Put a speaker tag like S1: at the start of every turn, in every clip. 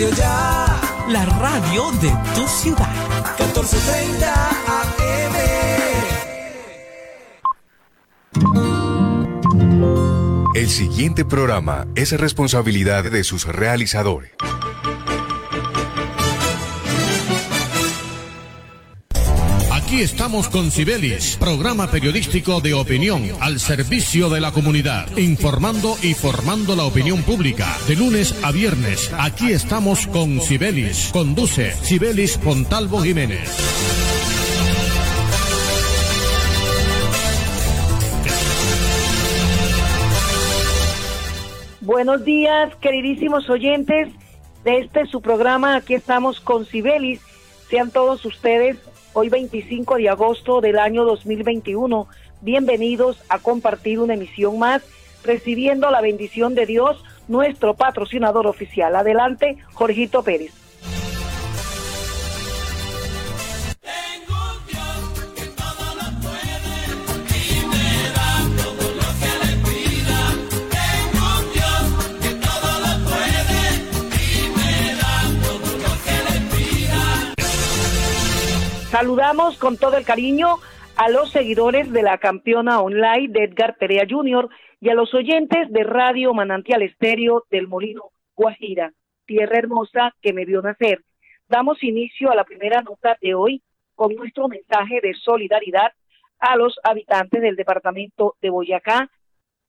S1: Radio Ya.
S2: La radio de tu ciudad.
S1: 1430 AM.
S3: El siguiente programa es responsabilidad de sus realizadores.
S4: Estamos con Cibelis, programa periodístico de opinión al servicio de la comunidad, informando y formando la opinión pública. De lunes a viernes, aquí estamos con Cibelis. Conduce Cibelis Pontalvo Jiménez.
S5: Buenos días, queridísimos oyentes de este su programa. Aquí estamos con Cibelis. Sean todos ustedes hoy 25 de agosto del año 2021. Bienvenidos a compartir una emisión más, recibiendo la bendición de Dios, nuestro patrocinador oficial. Adelante, Jorgito Pérez. Saludamos con todo el cariño a los seguidores de la campeona online de Edgar Perea Jr. y a los oyentes de Radio Manantial Estéreo del Molino Guajira, tierra hermosa que me vio nacer. Damos inicio a la primera nota de hoy con nuestro mensaje de solidaridad a los habitantes del departamento de Boyacá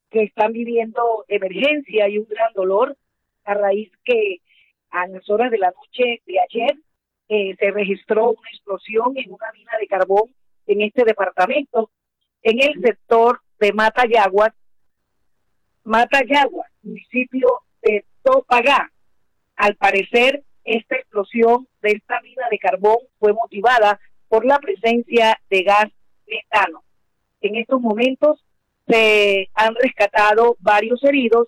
S5: que están viviendo emergencia y un gran dolor a raíz que a las horas de la noche de ayer eh, se registró una explosión en una mina de carbón en este departamento, en el sector de Matayaguas, Matayaguas, municipio de Topagá. Al parecer, esta explosión de esta mina de carbón fue motivada por la presencia de gas metano. En estos momentos se han rescatado varios heridos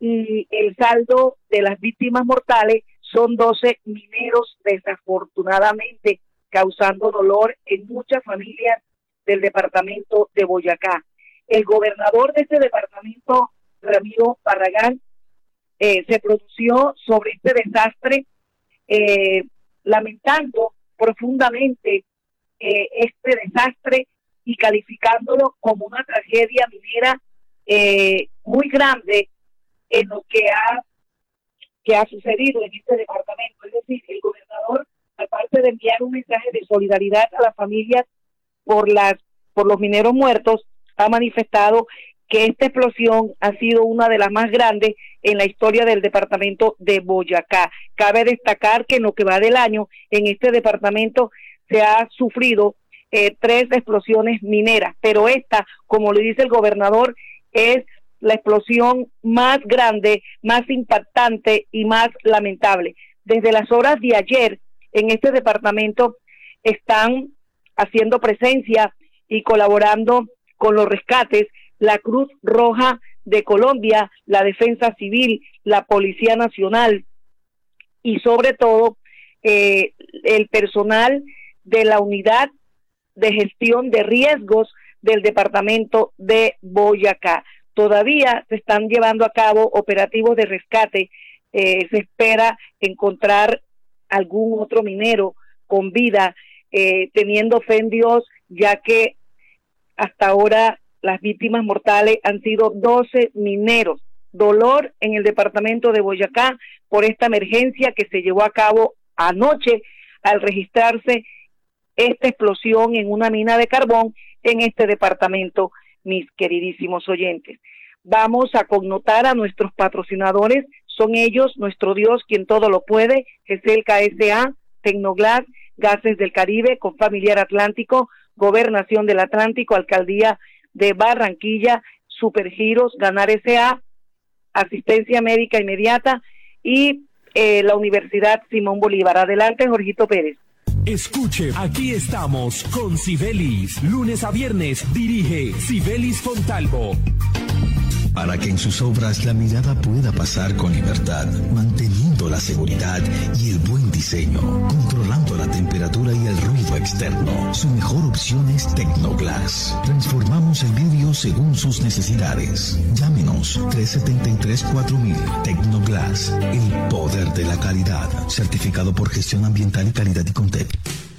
S5: y el saldo de las víctimas mortales son 12 mineros desafortunadamente causando dolor en muchas familias del departamento de Boyacá. El gobernador de ese departamento, Ramiro Barragán, eh, se pronunció sobre este desastre, eh, lamentando profundamente eh, este desastre y calificándolo como una tragedia minera muy grande en lo que ha que ha sucedido en este departamento. Es decir, el gobernador, aparte de enviar un mensaje de solidaridad a las familias por las por los mineros muertos, ha manifestado que esta explosión ha sido una de las más grandes en la historia del departamento de Boyacá. Cabe destacar que en lo que va del año, en este departamento se ha sufrido eh, tres explosiones mineras, pero esta, como le dice el gobernador, es la explosión más grande, más impactante y más lamentable. Desde las horas de ayer en este departamento están haciendo presencia y colaborando con los rescates la Cruz Roja de Colombia, la Defensa Civil, la Policía Nacional y sobre todo eh, el personal de la unidad de gestión de riesgos del departamento de Boyacá. Todavía se están llevando a cabo operativos de rescate. Eh, se espera encontrar algún otro minero con vida, eh, teniendo fe en Dios, ya que hasta ahora las víctimas mortales han sido 12 mineros. Dolor en el departamento de Boyacá por esta emergencia que se llevó a cabo anoche al registrarse esta explosión en una mina de carbón en este departamento mis queridísimos oyentes. Vamos a connotar a nuestros patrocinadores, son ellos, nuestro Dios, quien todo lo puede, es el KSA, Tecnoglas, Gases del Caribe, con Familiar Atlántico, Gobernación del Atlántico, Alcaldía de Barranquilla, Supergiros, Ganar SA, Asistencia Médica Inmediata y eh, la Universidad Simón Bolívar. Adelante, Jorgito Pérez.
S2: Escuche, aquí estamos con Sibelis. Lunes a viernes dirige Sibelis Fontalvo.
S6: Para que en sus obras la mirada pueda pasar con libertad, manteniendo seguridad y el buen diseño, controlando la temperatura y el ruido externo. Su mejor opción es Tecnoglass. Transformamos el vidrio según sus necesidades. Llámenos 373-4000 Tecnoglass, el poder de la calidad, certificado por gestión ambiental y calidad y Contec.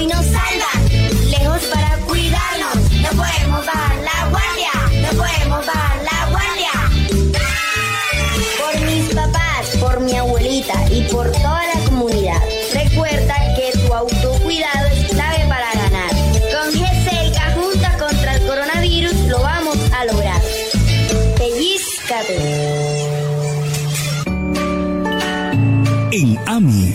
S7: hoy nos salvan. Lejos para cuidarnos. No podemos bajar la guardia. No podemos bajar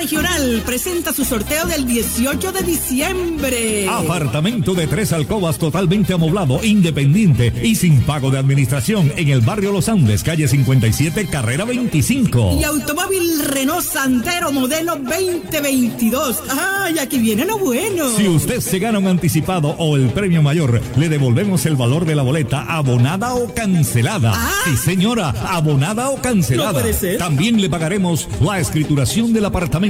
S8: Regional presenta su sorteo del 18 de diciembre.
S9: Apartamento de tres alcobas totalmente amoblado, independiente y sin pago de administración en el barrio Los Andes, calle 57, carrera 25.
S8: Y automóvil Renault Sandero modelo 2022. ¡Ay, aquí viene lo bueno!
S9: Si usted se gana un anticipado o el premio mayor, le devolvemos el valor de la boleta abonada o cancelada.
S8: Ah.
S9: Sí, señora, abonada o cancelada.
S8: No puede ser.
S9: También le pagaremos la escrituración del apartamento,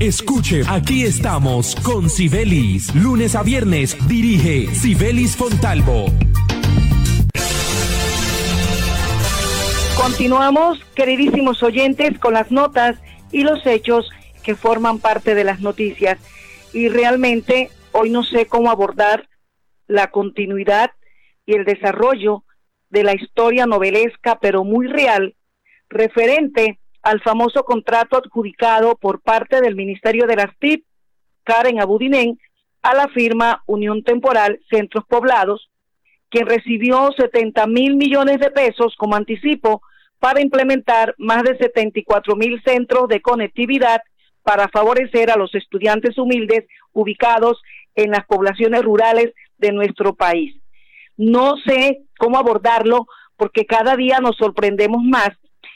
S2: Escuche, aquí estamos con Sibelis. Lunes a viernes dirige Sibelis Fontalvo.
S5: Continuamos, queridísimos oyentes, con las notas y los hechos que forman parte de las noticias. Y realmente hoy no sé cómo abordar la continuidad y el desarrollo de la historia novelesca, pero muy real, referente al famoso contrato adjudicado por parte del Ministerio de las TIP, Karen Abudinen, a la firma Unión Temporal Centros Poblados, quien recibió 70 mil millones de pesos como anticipo para implementar más de 74 mil centros de conectividad para favorecer a los estudiantes humildes ubicados en las poblaciones rurales de nuestro país. No sé cómo abordarlo porque cada día nos sorprendemos más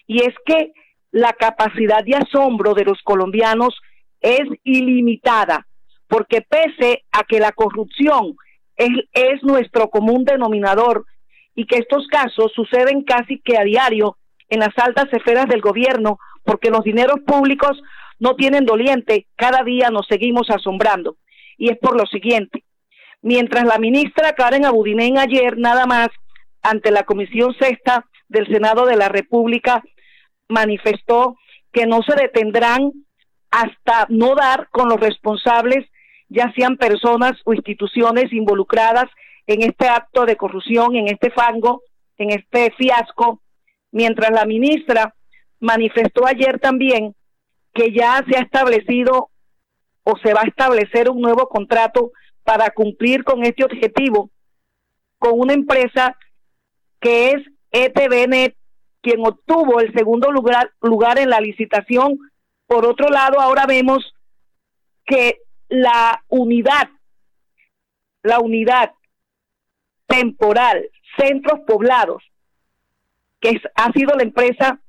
S5: y es que la capacidad de asombro de los colombianos es ilimitada, porque pese a que la corrupción es, es, nuestro común denominador y que estos casos suceden casi que a diario en las altas esferas del gobierno, porque los dineros públicos no tienen doliente, cada día nos seguimos asombrando. Y es por lo siguiente, mientras la ministra Karen Abudinen ayer nada más ante la Comisión Sexta del Senado de la República manifestó que no se detendrán hasta no dar con los responsables, ya sean personas o instituciones involucradas en este acto de corrupción, en este fango, en este fiasco, mientras la ministra manifestó ayer también que ya se ha establecido o se va a establecer un nuevo contrato para cumplir con este objetivo con una empresa que es ETVNet, quien obtuvo el segundo lugar, lugar en la licitación. Por otro lado, ahora vemos que la unidad, la unidad temporal, centros poblados, que ha sido la empresa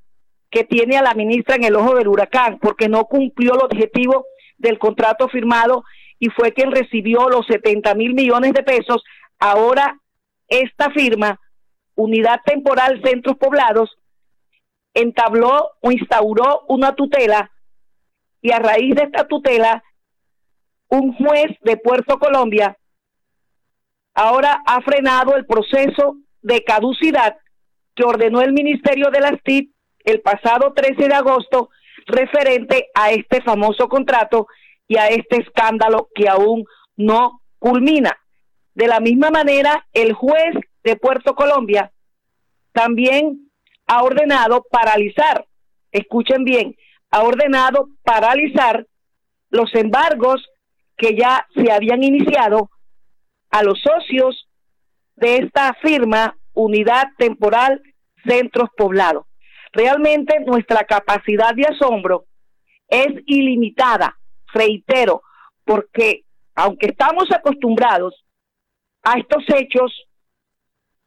S5: que tiene a la ministra en el ojo del huracán, porque no cumplió el objetivo del contrato firmado y fue quien recibió los 70 mil millones de pesos. Ahora esta firma, Unidad Temporal Centros Poblados, entabló o instauró una tutela y a raíz de esta tutela, un juez de Puerto Colombia ahora ha frenado el proceso de caducidad que ordenó el Ministerio de las TIC el pasado 13 de agosto referente a este famoso contrato y a este escándalo que aún no culmina. De la misma manera, el juez de Puerto Colombia también ha ordenado paralizar, escuchen bien, ha ordenado paralizar los embargos que ya se habían iniciado a los socios de esta firma Unidad Temporal Centros Poblados. Realmente nuestra capacidad de asombro es ilimitada, reitero, porque aunque estamos acostumbrados a estos hechos,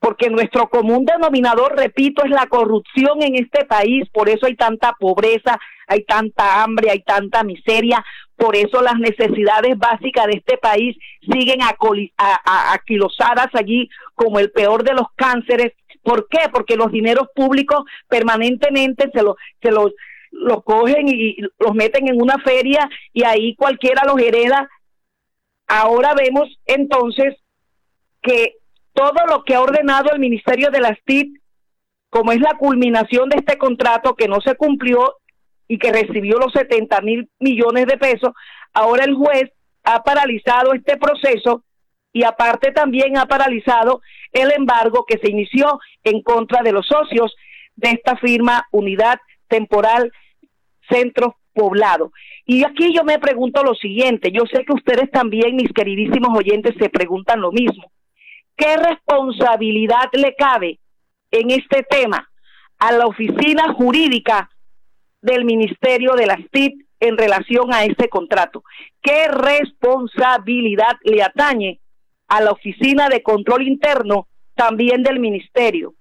S5: porque nuestro común denominador, repito, es la corrupción en este país, por eso hay tanta pobreza, hay tanta hambre, hay tanta miseria, por eso las necesidades básicas de este país siguen aquilosadas allí como el peor de los cánceres. ¿Por qué? Porque los dineros públicos permanentemente se los se los, los cogen y los meten en una feria y ahí cualquiera los hereda. Ahora vemos entonces que todo lo que ha ordenado el Ministerio de las TIC, como es la culminación de este contrato que no se cumplió y que recibió los 70 mil millones de pesos, ahora el juez ha paralizado este proceso y aparte también ha paralizado el embargo que se inició en contra de los socios de esta firma Unidad Temporal Centros Poblados. Y aquí yo me pregunto lo siguiente, yo sé que ustedes también, mis queridísimos oyentes, se preguntan lo mismo. ¿Qué responsabilidad le cabe en este tema a la oficina jurídica del Ministerio de las TIC en relación a este contrato? ¿Qué responsabilidad le atañe a la Oficina de Control Interno también del Ministerio?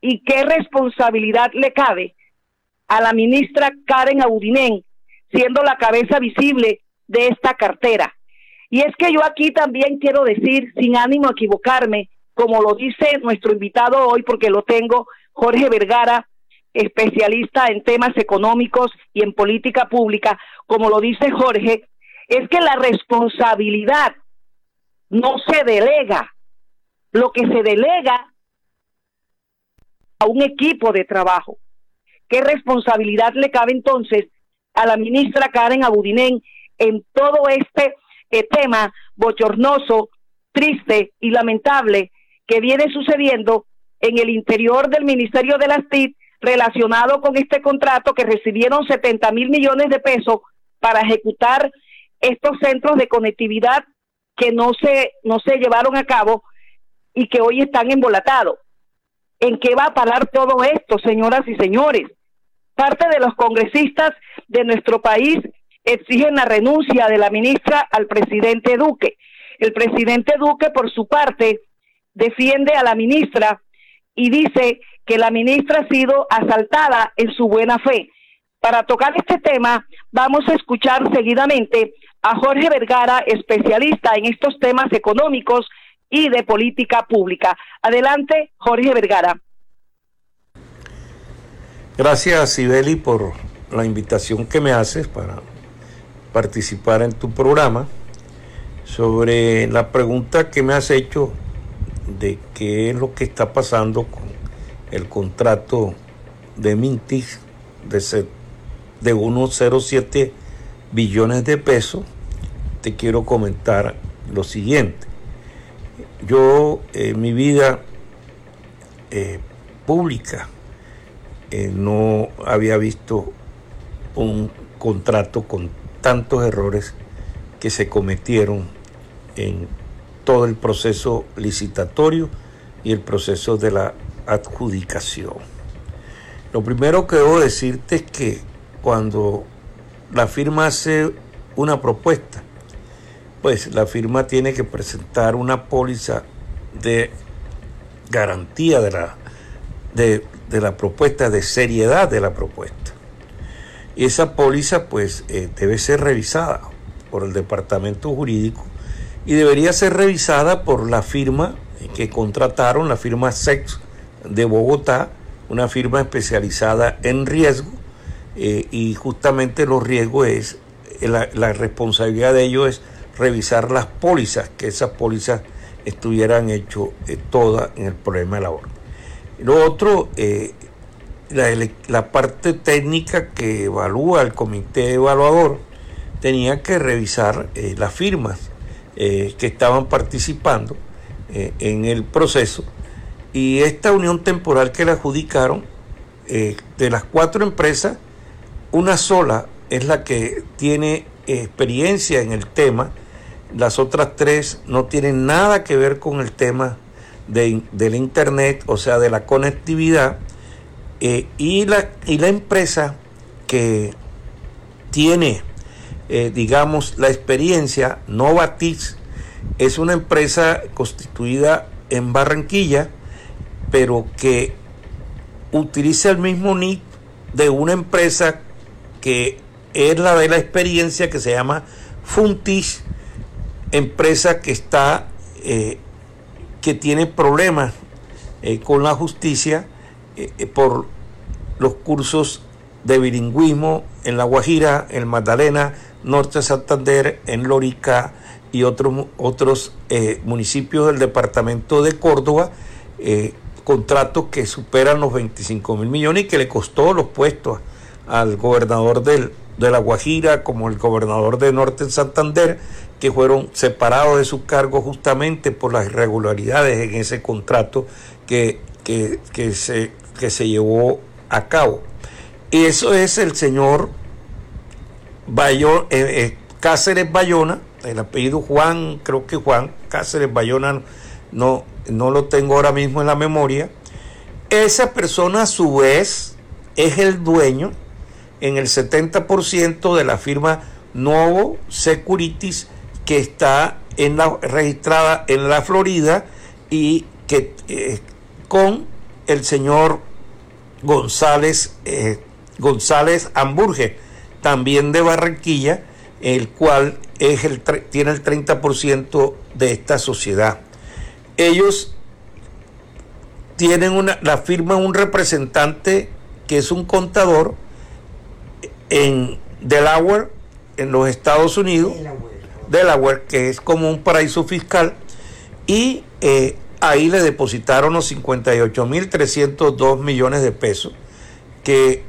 S5: ¿Y qué responsabilidad le cabe a la ministra Karen Audinén, siendo la cabeza visible de esta cartera? Y es que yo aquí también quiero decir, sin ánimo a equivocarme, como lo dice nuestro invitado hoy, porque lo tengo, Jorge Vergara, especialista en temas económicos y en política pública, como lo dice Jorge, es que la responsabilidad no se delega. Lo que se delega a un equipo de trabajo. ¿Qué responsabilidad le cabe entonces a la ministra Karen Abudinen en todo este eh, tema bochornoso, triste y lamentable que viene sucediendo en el interior del Ministerio de las TIC relacionado con este contrato que recibieron 70 mil millones de pesos para ejecutar estos centros de conectividad que no se, no se llevaron a cabo y que hoy están embolatados. ¿En qué va a parar todo esto, señoras y señores? Parte de los congresistas de nuestro país exigen la renuncia de la ministra al presidente Duque. El presidente Duque, por su parte, defiende a la ministra y dice que la ministra ha sido asaltada en su buena fe. Para tocar este tema, vamos a escuchar seguidamente a Jorge Vergara, especialista en estos temas económicos y de política pública. Adelante, Jorge Vergara.
S10: Gracias, Sibeli, por la invitación que me haces para participar en tu programa. Sobre la pregunta que me has hecho de qué es lo que está pasando con el contrato de Mintis de, de 1,07 billones de pesos, te quiero comentar lo siguiente. Yo en mi vida eh, pública eh, no había visto un contrato con tantos errores que se cometieron en todo el proceso licitatorio y el proceso de la adjudicación. Lo primero que debo decirte es que cuando la firma hace una propuesta, pues la firma tiene que presentar una póliza de garantía de la, de, la propuesta, de seriedad de la propuesta. Y esa póliza pues eh, debe ser revisada por el departamento jurídico y debería ser revisada por la firma que contrataron, la firma SEX de Bogotá, una firma especializada en riesgo eh, y justamente los riesgos es, la, la responsabilidad de ellos es revisar las pólizas, que esas pólizas estuvieran hechas eh, todas en el problema de labor. Lo otro, eh, la, parte técnica que evalúa el comité evaluador tenía que revisar eh, las firmas que estaban participando en el proceso y esta unión temporal que le adjudicaron, de las cuatro empresas, una sola es la que tiene experiencia en el tema las otras tres no tienen nada que ver con el tema de, del Internet, o sea, de la conectividad. Eh, y, la, y la empresa que tiene, eh, digamos, la experiencia, Novatis, es una empresa constituida en Barranquilla, pero que utiliza el mismo NIT de una empresa que es la de la experiencia que se llama Funtis, empresa que está, eh, que tiene problemas con la justicia eh, por los cursos de bilingüismo en La Guajira, en Magdalena, Norte Santander, en Lorica y otros, otros municipios del departamento de Córdoba, contratos que superan los 25 mil millones y que le costó los puestos al gobernador del, de La Guajira como el gobernador de Norte Santander que fueron separados de su cargo justamente por las irregularidades en ese contrato que, que, se, que se llevó a cabo. Y eso es el señor Bayo, eh, eh, Cáceres Bayona, el apellido Juan, creo que Juan Cáceres Bayona, no, no lo tengo ahora mismo en la memoria. Esa persona a su vez es el dueño en el 70% de la firma Novo Securities que está en la, registrada en la Florida y que eh, con el señor González eh, González Hamburge, también de Barranquilla, el cual es el, tiene el 30% de esta sociedad. Ellos tienen una, la firma un representante que es un contador en Delaware, en los Estados Unidos. Delaware, que es como un paraíso fiscal, y eh, ahí le depositaron los 58.302 millones de pesos, que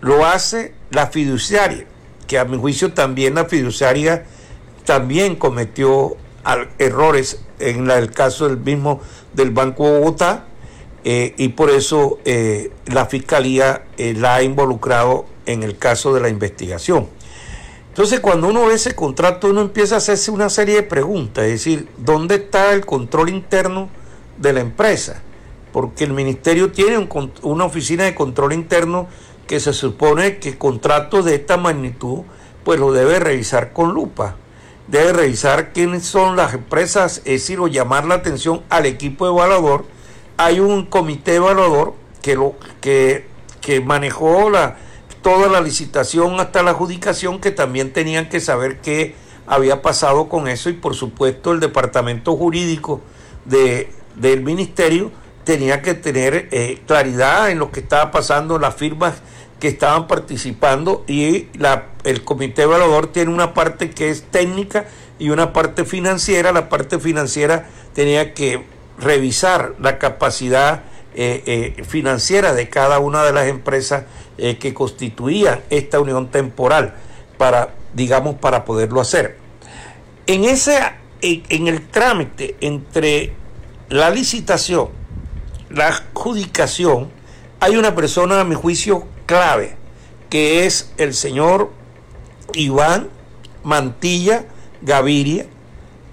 S10: lo hace la fiduciaria, que a mi juicio también la fiduciaria también cometió errores en el caso del mismo del Banco Bogotá, eh, y por eso eh, la Fiscalía eh, la ha involucrado en el caso de la investigación. Entonces, cuando uno ve ese contrato, uno empieza a hacerse una serie de preguntas, es decir, ¿dónde está el control interno de la empresa? Porque el ministerio tiene una oficina de control interno que se supone que contratos de esta magnitud, pues lo debe revisar con lupa. Debe revisar quiénes son las empresas, es decir, o llamar la atención al equipo evaluador. Hay un comité evaluador que, lo, que, que manejó la, toda la licitación hasta la adjudicación que también tenían que saber qué había pasado con eso y por supuesto el departamento jurídico de, del ministerio tenía que tener eh, claridad en lo que estaba pasando, las firmas que estaban participando y la, el comité evaluador tiene una parte que es técnica y una parte financiera. La parte financiera tenía que revisar la capacidad eh, eh, financiera de cada una de las empresas eh, que constituían esta unión temporal para, digamos, para poderlo hacer. En, ese, en, el trámite entre la licitación, la adjudicación, hay una persona, a mi juicio, clave, que es el señor Iván Mantilla Gaviria,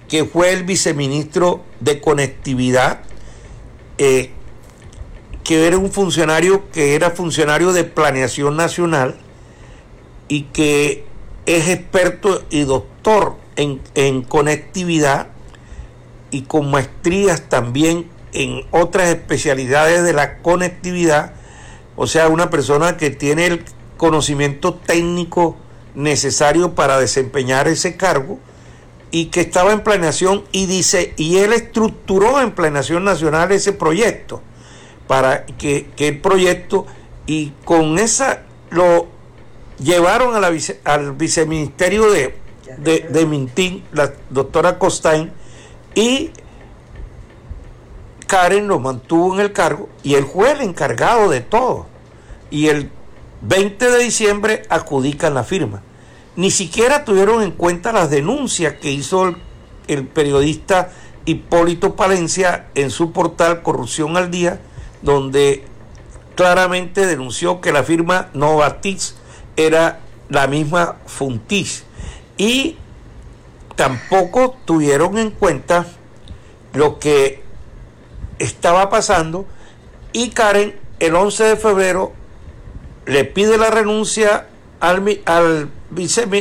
S10: que fue el viceministro de Conectividad, que era un funcionario que era funcionario de planeación nacional y que es experto y doctor en, en conectividad y con maestrías también en otras especialidades de la conectividad, o sea, una persona que tiene el conocimiento técnico necesario para desempeñar ese cargo y que estaba en planeación y dice, y él estructuró en planeación nacional ese proyecto para que, el proyecto y con esa lo llevaron a la al viceministerio de, de, Mintín, la doctora Costain, y Karen lo mantuvo en el cargo y él fue el encargado de todo. Y el 20 de diciembre adjudican la firma. Ni siquiera tuvieron en cuenta las denuncias que hizo el, el periodista Hipólito Palencia en su portal Corrupción al Día, donde claramente denunció que la firma Novartis era la misma Funtis. Y tampoco tuvieron en cuenta lo que estaba pasando. Y Karen el 11 de febrero le pide la renuncia al, al,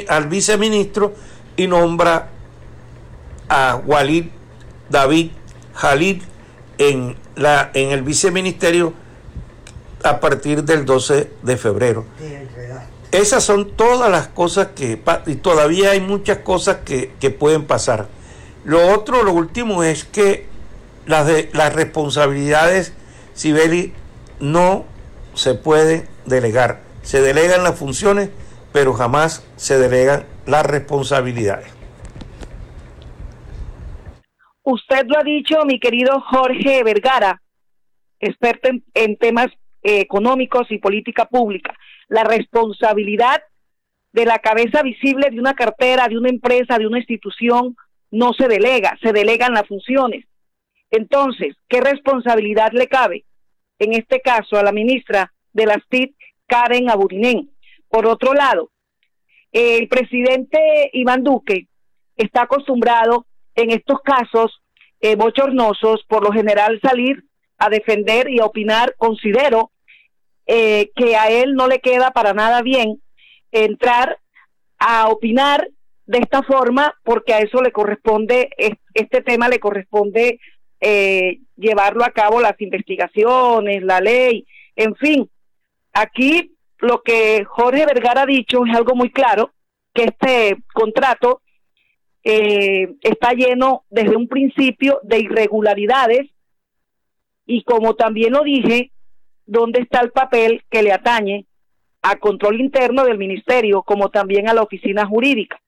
S10: al viceministro y nombra a Walid David Jalid en la, en el viceministerio a partir del 12 de febrero. Esas son todas las cosas que, y todavía hay muchas cosas que, que pueden pasar. Lo otro, lo último es que las, de, las responsabilidades, Sibeli, no se pueden delegar. Se delegan las funciones, pero jamás se delegan las responsabilidades.
S5: Usted lo ha dicho, mi querido Jorge Vergara, experto en, temas eh, económicos y política pública. La responsabilidad de la cabeza visible de una cartera, de una empresa, de una institución, no se delega, se delegan las funciones. Entonces, ¿qué responsabilidad le cabe? En este caso, a la ministra de las TIC, Karen Aburinen. Por otro lado, el presidente Iván Duque está acostumbrado en estos casos eh, bochornosos, por lo general salir a defender y a opinar, considero eh, que a él no le queda para nada bien entrar a opinar de esta forma porque a eso le corresponde, este tema le corresponde eh, llevarlo a cabo las investigaciones, la ley, en fin. Aquí lo que Jorge Vergara ha dicho es algo muy claro, que este contrato eh, está lleno desde un principio de irregularidades y como también lo dije, ¿dónde está el papel que le atañe a control interno del ministerio como también a la oficina jurídica?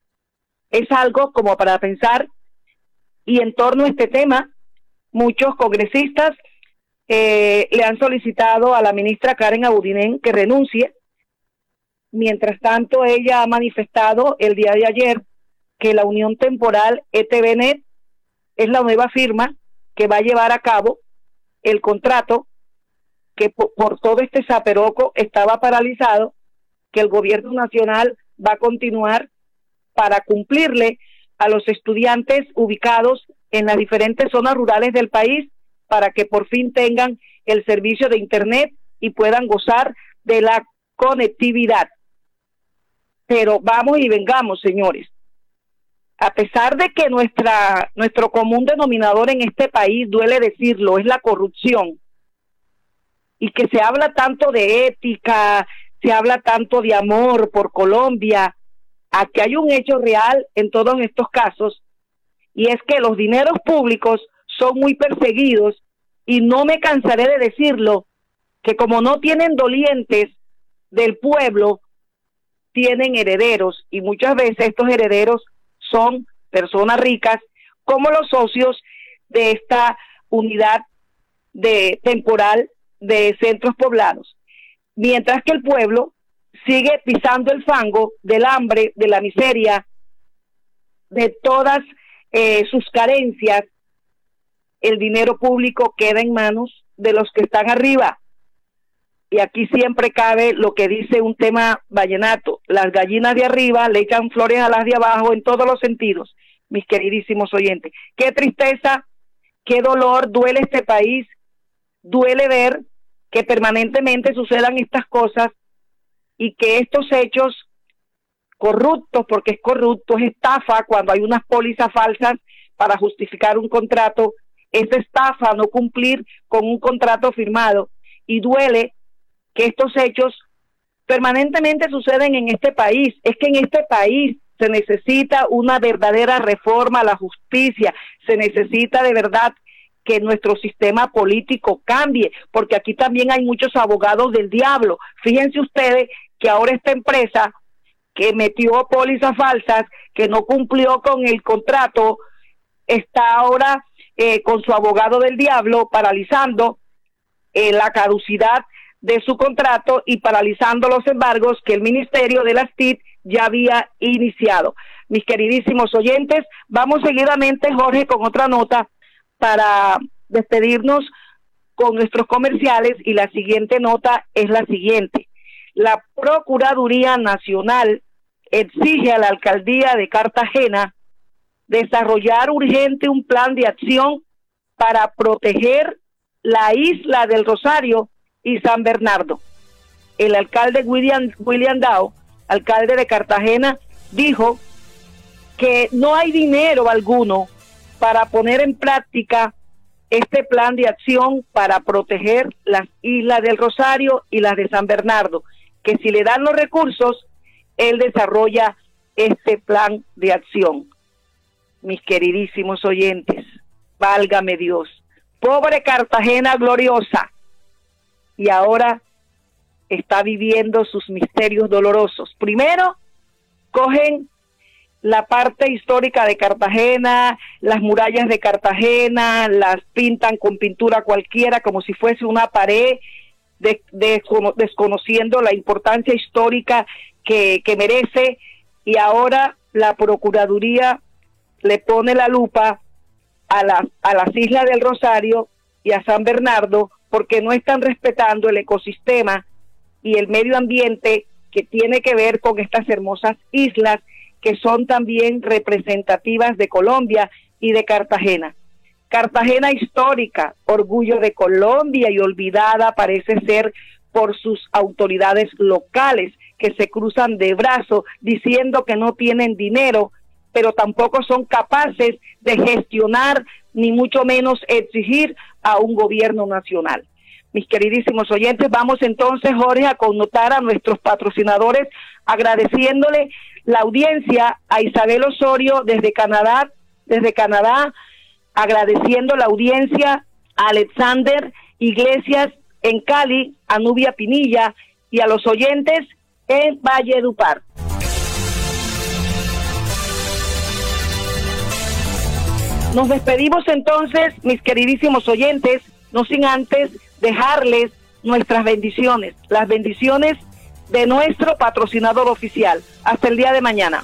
S5: Es algo como para pensar y en torno a este tema muchos congresistas eh, le han solicitado a la ministra Karen Abudinen que renuncie. Mientras tanto, ella ha manifestado el día de ayer que la unión temporal ETVNet es la nueva firma que va a llevar a cabo el contrato que por, por todo este zaperoco estaba paralizado, que el gobierno nacional va a continuar para cumplirle a los estudiantes ubicados en las diferentes zonas rurales del país para que por fin tengan el servicio de Internet y puedan gozar de la conectividad. Pero vamos y vengamos, señores. A pesar de que nuestra, nuestro común denominador en este país, duele decirlo, es la corrupción, y que se habla tanto de ética, se habla tanto de amor por Colombia, aquí hay un hecho real en todos estos casos, y es que los dineros públicos son muy perseguidos y no me cansaré de decirlo, que como no tienen dolientes del pueblo, tienen herederos y muchas veces estos herederos son personas ricas como los socios de esta unidad de temporal de centros poblados, mientras que el pueblo sigue pisando el fango del hambre, de la miseria, de todas eh, sus carencias el dinero público queda en manos de los que están arriba. Y aquí siempre cabe lo que dice un tema vallenato, las gallinas de arriba le echan flores a las de abajo en todos los sentidos, mis queridísimos oyentes. Qué tristeza, qué dolor, duele este país, duele ver que permanentemente sucedan estas cosas y que estos hechos corruptos, porque es corrupto, es estafa cuando hay unas pólizas falsas para justificar un contrato, es estafa no cumplir con un contrato firmado y duele que estos hechos permanentemente suceden en este país. Es que en este país se necesita una verdadera reforma a la justicia, se necesita de verdad que nuestro sistema político cambie, porque aquí también hay muchos abogados del diablo. Fíjense ustedes que ahora esta empresa que metió pólizas falsas, que no cumplió con el contrato, está ahora eh, con su abogado del diablo, paralizando eh, la caducidad de su contrato y paralizando los embargos que el Ministerio de las TIC ya había iniciado. Mis queridísimos oyentes, vamos seguidamente, Jorge, con otra nota para despedirnos con nuestros comerciales y la siguiente nota es la siguiente. La Procuraduría Nacional exige a la Alcaldía de Cartagena desarrollar urgente un plan de acción para proteger la isla del Rosario y San Bernardo. El alcalde William, William Dow, alcalde de Cartagena, dijo que no hay dinero alguno para poner en práctica este plan de acción para proteger las islas del Rosario y las de San Bernardo, que si le dan los recursos, él desarrolla este plan de acción mis queridísimos oyentes, válgame Dios. Pobre Cartagena gloriosa. Y ahora está viviendo sus misterios dolorosos. Primero, cogen la parte histórica de Cartagena, las murallas de Cartagena, las pintan con pintura cualquiera como si fuese una pared, desconociendo la importancia histórica que, que merece. Y ahora la Procuraduría le pone la lupa a, la, a las Islas del Rosario y a San Bernardo porque no están respetando el ecosistema y el medio ambiente que tiene que ver con estas hermosas islas que son también representativas de Colombia y de Cartagena. Cartagena histórica, orgullo de Colombia y olvidada parece ser por sus autoridades locales que se cruzan de brazo diciendo que no tienen dinero pero tampoco son capaces de gestionar ni mucho menos exigir a un gobierno nacional. Mis queridísimos oyentes, vamos entonces, Jorge, a connotar a nuestros patrocinadores, agradeciéndole la audiencia a Isabel Osorio desde Canadá, desde Canadá, agradeciendo la audiencia a Alexander Iglesias en Cali, a Nubia Pinilla y a los oyentes en Valle Nos despedimos entonces, mis queridísimos oyentes, no sin antes dejarles nuestras bendiciones, las bendiciones de nuestro patrocinador oficial. Hasta el día de mañana.